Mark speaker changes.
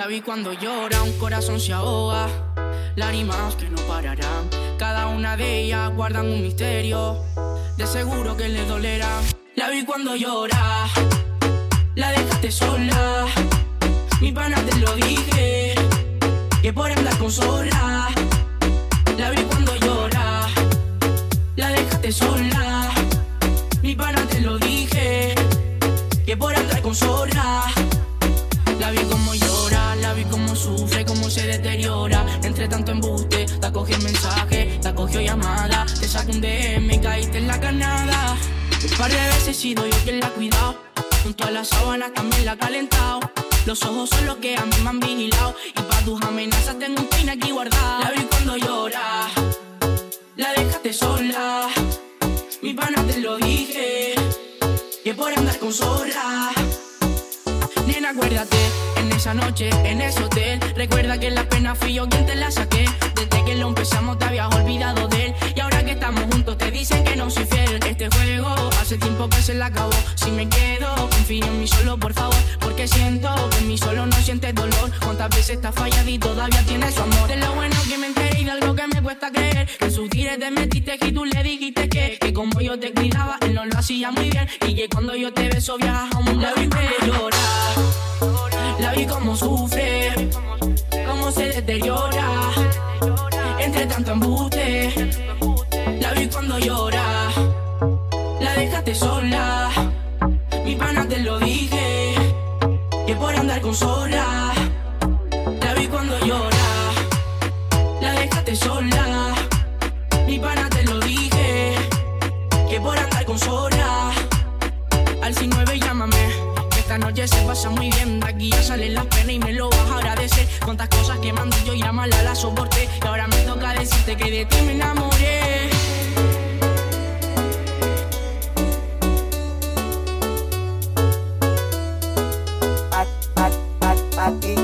Speaker 1: La vi cuando llora, un corazón se ahoga. Lágrimas que no pararán. Cada una de ellas guardan un misterio. De seguro que le dolerá. La vi cuando llora. La dejaste sola. Mi pana te lo dije. Que por andar con sola. La vi cuando llora. La dejaste sola. Mi pana te lo dije. Que por andar con sola. La vi como llora, se deteriora. Entre tanto embuste, te acogió el mensaje, te acogió llamada. Te saco un DM caíste en la canada. Un par de veces he sido yo quien la ha cuidado. Junto a las sábanas también la ha calentado. Los ojos son los que a mí me han vigilado. Y para tus amenazas tengo un peine aquí guardado. La vi cuando llora, la dejaste sola. Mi pana te lo dije, que por andar con sola. Acuérdate, en esa noche, en ese hotel. Recuerda que la pena fui yo quien te la saqué. Desde que lo empezamos te habías olvidado de él. Y ahora que estamos juntos te dicen que no soy fiel. Este juego hace tiempo que se la acabó. Si me quedo, confío en mí solo, por favor. Porque siento que en mí solo no sientes dolor. Cuántas veces estás fallado y todavía tienes su amor. De lo bueno que me enteré y de algo que me cuesta creer. Que sus tires te metiste y tú le dijiste que, que como yo te cuidaba, él no lo hacía muy bien. Y que cuando yo te beso viajas a un mundo. La vi como con sola. La vi cuando llora, la dejaste sola. Mi pana te lo dije, que por andar con sola. Al 9 llámame. Esta noche se pasa muy bien, de aquí ya salen las penas y me lo vas a agradecer. Cuántas cosas que mandé yo y a mala la soporté. Y ahora me toca decirte que de ti me enamoré. I eat.